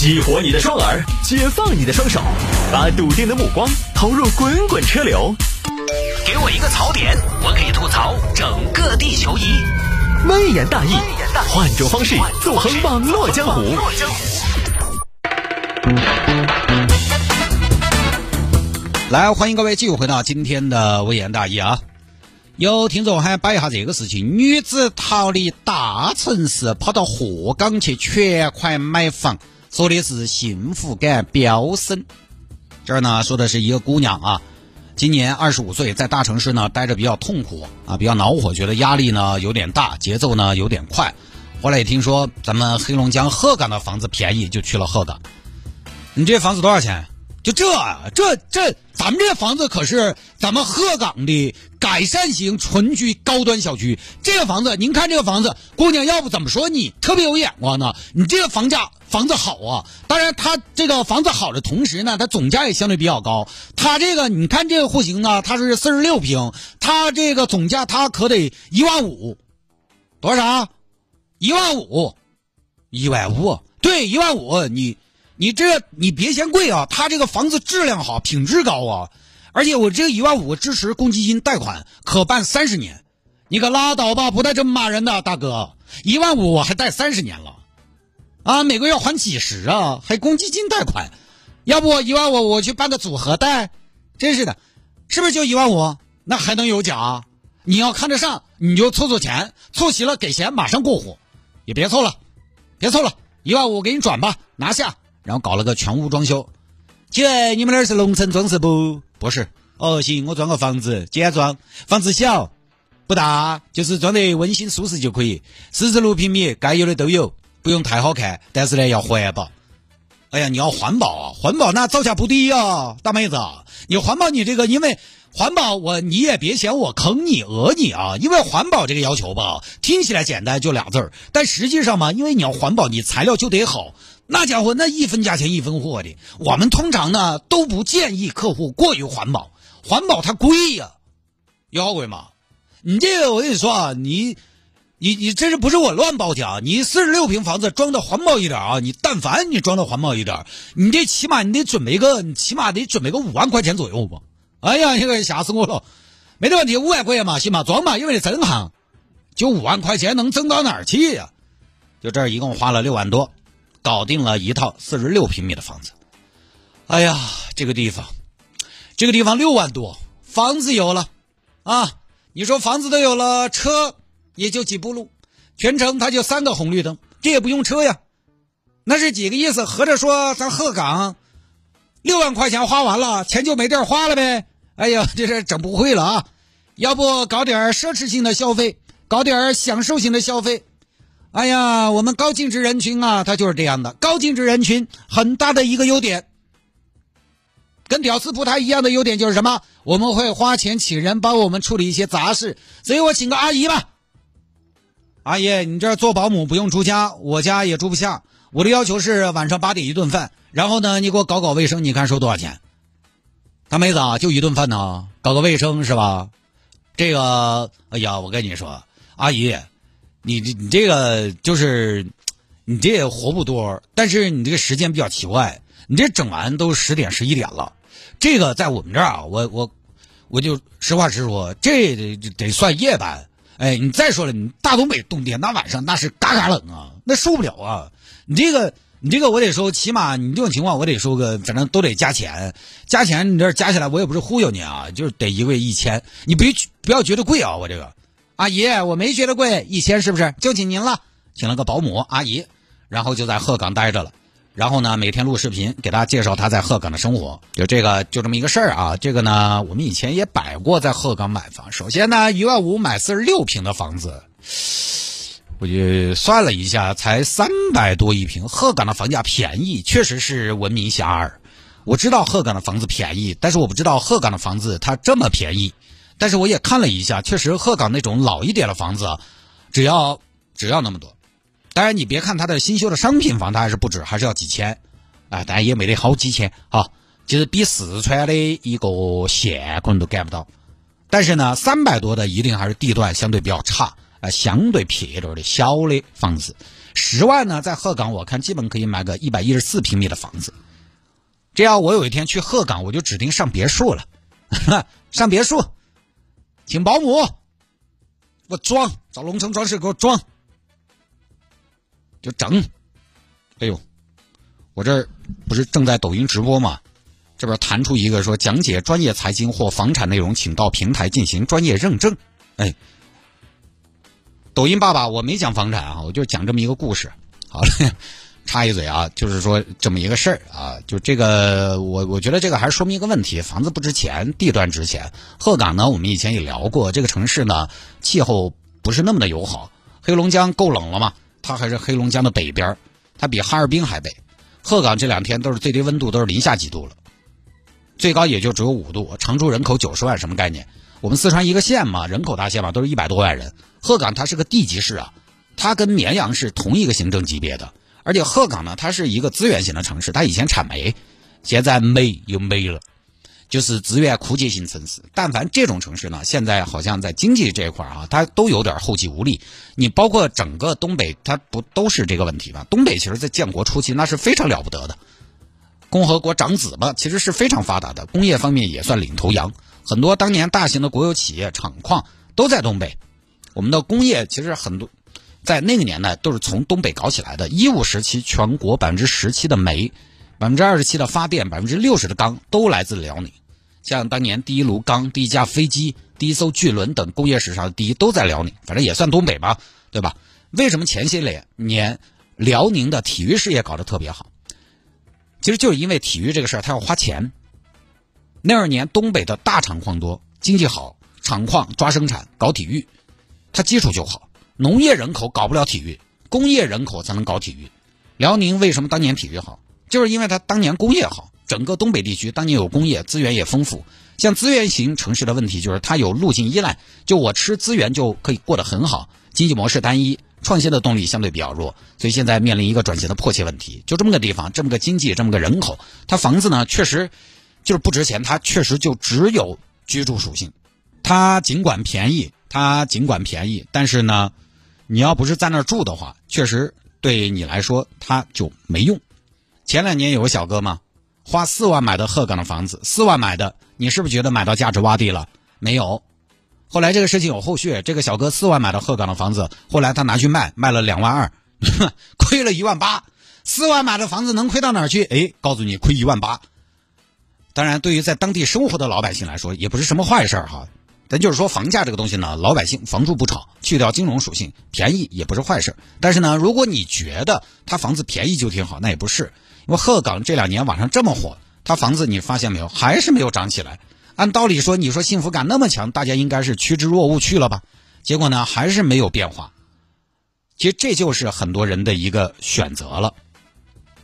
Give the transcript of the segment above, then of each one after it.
激活你的双耳，解放你的双手，把笃定的目光投入滚滚车流。给我一个槽点，我可以吐槽整个地球仪。微言大义，换种方式纵横网络江湖。来，欢迎各位继续回到今天的微言大义啊！有听众还摆一下这个事情：女子逃离大城市，跑到鹤岗去全款买房，说的是幸福感飙升。这儿呢说的是一个姑娘啊，今年二十五岁，在大城市呢待着比较痛苦啊，比较恼火，觉得压力呢有点大，节奏呢有点快。后来也听说咱们黑龙江鹤岗的房子便宜，就去了鹤岗。你这房子多少钱？就这这这，咱们这房子可是咱们鹤岗的改善型纯居高端小区。这个房子，您看这个房子，姑娘，要不怎么说你特别有眼光呢？你这个房价房子好啊，当然它这个房子好的同时呢，它总价也相对比较高。它这个你看这个户型呢，它是四十六平，它这个总价它可得一万五，多少？一万五，一万五，对，一万五，你。你这你别嫌贵啊，他这个房子质量好，品质高啊，而且我这个一万五支持公积金贷款，可办三十年。你可拉倒吧，不带这么骂人的，大哥，一万五我还贷三十年了，啊，每个月还几十啊，还公积金贷款，要不一万五我去办个组合贷，真是的，是不是就一万五？那还能有假？你要看得上，你就凑凑钱，凑齐了给钱马上过户，也别凑了，别凑了，一万五给你转吧，拿下。然后搞了个全屋装修，姐，你们那儿是农村装饰不？不是，哦，行，我装个房子，简装，房子小不大，就是装得温馨舒适就可以，四十六平米，该有的都有，不用太好看，但是呢要环保。哎呀，你要环保啊，环保那造价不低啊，大妹子，你环保你这个，因为环保我你也别嫌我坑你讹你啊，因为环保这个要求吧，听起来简单就俩字儿，但实际上嘛，因为你要环保，你材料就得好。那家伙那一分价钱一分货的，我们通常呢都不建议客户过于环保，环保它贵呀，有好贵吗？你这个我跟你说啊，你你你这是不是我乱报的啊？你四十六平房子装的环保一点啊，你但凡你装的环保一点，你这起码你得准备个，你起码得准备个五万块钱左右吧？哎呀，这个吓死我了，没得问题，五百块钱嘛，行吧，装嘛，因为你真行，就五万块钱能挣到哪儿去呀？就这儿一共花了六万多。搞定了一套四十六平米的房子，哎呀，这个地方，这个地方六万多，房子有了，啊，你说房子都有了，车也就几步路，全程它就三个红绿灯，这也不用车呀，那是几个意思？合着说咱鹤岗六万块钱花完了，钱就没地儿花了呗？哎呀，这是整不会了啊！要不搞点奢侈性的消费，搞点享受型的消费。哎呀，我们高净值人群啊，他就是这样的。高净值人群很大的一个优点，跟屌丝不太一样的优点就是什么？我们会花钱请人帮我们处理一些杂事，所以我请个阿姨吧。阿姨，你这做保姆不用出家，我家也住不下。我的要求是晚上八点一顿饭，然后呢，你给我搞搞卫生，你看收多少钱？大妹子啊，就一顿饭呢，搞个卫生是吧？这个，哎呀，我跟你说，阿姨。你这你这个就是，你这也活不多，但是你这个时间比较奇怪，你这整完都十点十一点了，这个在我们这儿啊，我我我就实话实说，这得得算夜班。哎，你再说了，你大东北冬天那晚上那是嘎嘎冷啊，那受不了啊！你这个你这个我得说，起码你这种情况我得说个，反正都得加钱，加钱你这加起来我也不是忽悠你啊，就是得一个月一千，你别不要觉得贵啊，我这个。阿姨，我没觉得贵，一千是不是？就请您了，请了个保姆阿姨，然后就在鹤岗待着了。然后呢，每天录视频给大家介绍他在鹤岗的生活。就这个，就这么一个事儿啊。这个呢，我们以前也摆过在鹤岗买房。首先呢，一万五买四十六平的房子，我就算了一下，才三百多一平。鹤岗的房价便宜，确实是闻名遐迩。我知道鹤岗的房子便宜，但是我不知道鹤岗的房子它这么便宜。但是我也看了一下，确实鹤岗那种老一点的房子，只要只要那么多。当然你别看它的新修的商品房，它还是不止，还是要几千，啊，但也没得好几千啊。其实比四川的一个县可能都赶不到。但是呢，三百多的一定还是地段相对比较差，啊，相对撇一点的小的房子。十万呢，在鹤岗我看基本可以买个一百一十四平米的房子。这样我有一天去鹤岗，我就指定上别墅了，上别墅，请保姆，我装，找龙城装饰给我装，就整。哎呦，我这不是正在抖音直播吗？这边弹出一个说讲解专业财经或房产内容，请到平台进行专业认证。哎。抖音爸爸，我没讲房产啊，我就讲这么一个故事。好嘞，插一嘴啊，就是说这么一个事儿啊，就这个我我觉得这个还是说明一个问题：房子不值钱，地段值钱。鹤岗呢，我们以前也聊过，这个城市呢气候不是那么的友好。黑龙江够冷了嘛？它还是黑龙江的北边，它比哈尔滨还北。鹤岗这两天都是最低温度都是零下几度了，最高也就只有五度。常住人口九十万，什么概念？我们四川一个县嘛，人口大县嘛，都是一百多万人。鹤岗它是个地级市啊，它跟绵阳是同一个行政级别的。而且鹤岗呢，它是一个资源型的城市，它以前产煤，现在煤又没了，就是资源枯竭型城市。但凡这种城市呢，现在好像在经济这一块啊，它都有点后继无力。你包括整个东北，它不都是这个问题吗？东北其实，在建国初期那是非常了不得的，共和国长子嘛，其实是非常发达的，工业方面也算领头羊。很多当年大型的国有企业厂矿都在东北，我们的工业其实很多在那个年代都是从东北搞起来的。一五时期，全国百分之十七的煤，百分之二十七的发电，百分之六十的钢都来自辽宁。像当年第一炉钢、第一架飞机、第一艘巨轮等工业史上的第一都在辽宁，反正也算东北吧，对吧？为什么前些年年辽宁的体育事业搞得特别好？其实就是因为体育这个事儿，它要花钱。那二年，东北的大厂矿多，经济好，厂矿抓生产，搞体育，它基础就好。农业人口搞不了体育，工业人口才能搞体育。辽宁为什么当年体育好？就是因为它当年工业好。整个东北地区当年有工业，资源也丰富。像资源型城市的问题就是它有路径依赖，就我吃资源就可以过得很好。经济模式单一，创新的动力相对比较弱，所以现在面临一个转型的迫切问题。就这么个地方，这么个经济，这么个人口，它房子呢确实。就是不值钱，它确实就只有居住属性。它尽管便宜，它尽管便宜，但是呢，你要不是在那儿住的话，确实对你来说它就没用。前两年有个小哥嘛，花四万买的鹤岗的房子，四万买的，你是不是觉得买到价值洼地了？没有。后来这个事情有后续，这个小哥四万买的鹤岗的房子，后来他拿去卖，卖了两万二，亏了一万八。四万买的房子能亏到哪去？哎，告诉你，亏一万八。当然，对于在当地生活的老百姓来说，也不是什么坏事哈。但就是说，房价这个东西呢，老百姓房住不炒，去掉金融属性，便宜也不是坏事。但是呢，如果你觉得他房子便宜就挺好，那也不是。因为鹤岗这两年网上这么火，他房子你发现没有，还是没有涨起来。按道理说，你说幸福感那么强，大家应该是趋之若鹜去了吧？结果呢，还是没有变化。其实这就是很多人的一个选择了。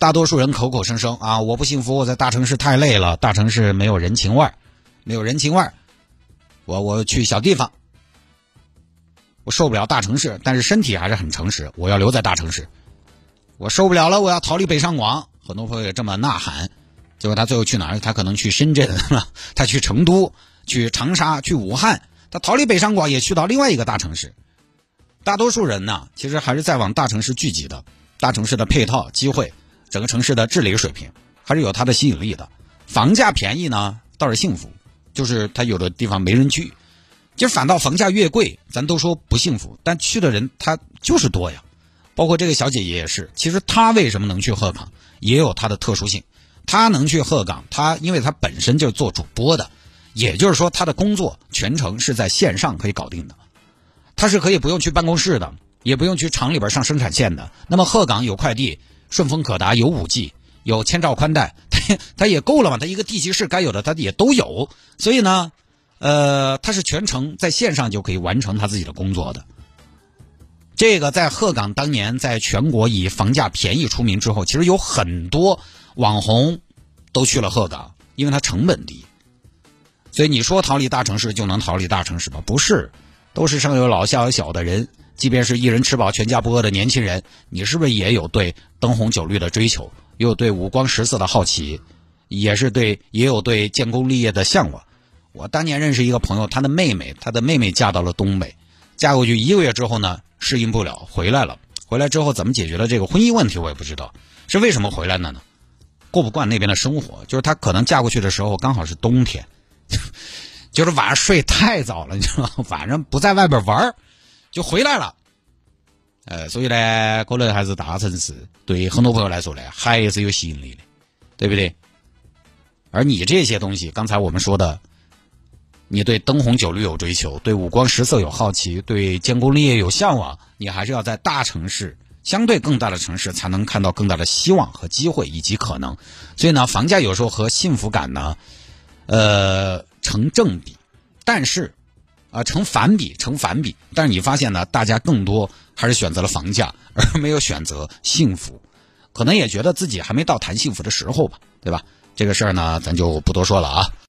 大多数人口口声声啊，我不幸福，我在大城市太累了，大城市没有人情味儿，没有人情味儿。我我去小地方，我受不了大城市，但是身体还是很诚实，我要留在大城市。我受不了了，我要逃离北上广。很多朋友也这么呐喊，结果他最后去哪儿？他可能去深圳，他去成都，去长沙，去武汉。他逃离北上广，也去到另外一个大城市。大多数人呢，其实还是在往大城市聚集的，大城市的配套机会。整个城市的治理水平还是有它的吸引力的，房价便宜呢倒是幸福，就是它有的地方没人去，就反倒房价越贵，咱都说不幸福，但去的人他就是多呀。包括这个小姐姐也是，其实她为什么能去鹤岗，也有她的特殊性。她能去鹤岗，她因为她本身就是做主播的，也就是说她的工作全程是在线上可以搞定的，她是可以不用去办公室的，也不用去厂里边上生产线的。那么鹤岗有快递。顺丰可达有五 G，有千兆宽带，它它也够了嘛？它一个地级市该有的它也都有，所以呢，呃，它是全程在线上就可以完成他自己的工作的。这个在鹤岗当年在全国以房价便宜出名之后，其实有很多网红都去了鹤岗，因为它成本低。所以你说逃离大城市就能逃离大城市吗？不是，都是上有老下有小的人。即便是一人吃饱全家不饿的年轻人，你是不是也有对灯红酒绿的追求，又对五光十色的好奇，也是对也有对建功立业的向往？我当年认识一个朋友，他的妹妹，他的妹妹嫁到了东北，嫁过去一个月之后呢，适应不了，回来了，回来之后怎么解决了这个婚姻问题，我也不知道。是为什么回来了呢？过不惯那边的生活，就是她可能嫁过去的时候刚好是冬天，就是晚上睡太早了，你知道吗？晚上不在外边玩就回来了。呃，所以呢，可能还是大城市对很多朋友来说呢，还是有吸引力的，对不对？而你这些东西，刚才我们说的，你对灯红酒绿有追求，对五光十色有好奇，对建功立业有向往，你还是要在大城市，相对更大的城市，才能看到更大的希望和机会以及可能。所以呢，房价有时候和幸福感呢，呃，成正比，但是。啊，成反比，成反比。但是你发现呢，大家更多还是选择了房价，而没有选择幸福，可能也觉得自己还没到谈幸福的时候吧，对吧？这个事儿呢，咱就不多说了啊。